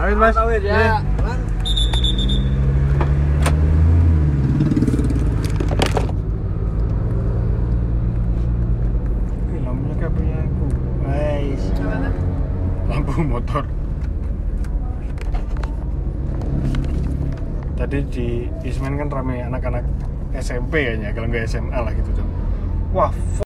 Pamit mas. Tawir ya. Iya. Lampunya kayak punya aku. Guys. Lampu motor. Tadi di Ismen kan ramai anak-anak SMP kayaknya, kalau nggak SMA lah gitu tuh. Wah,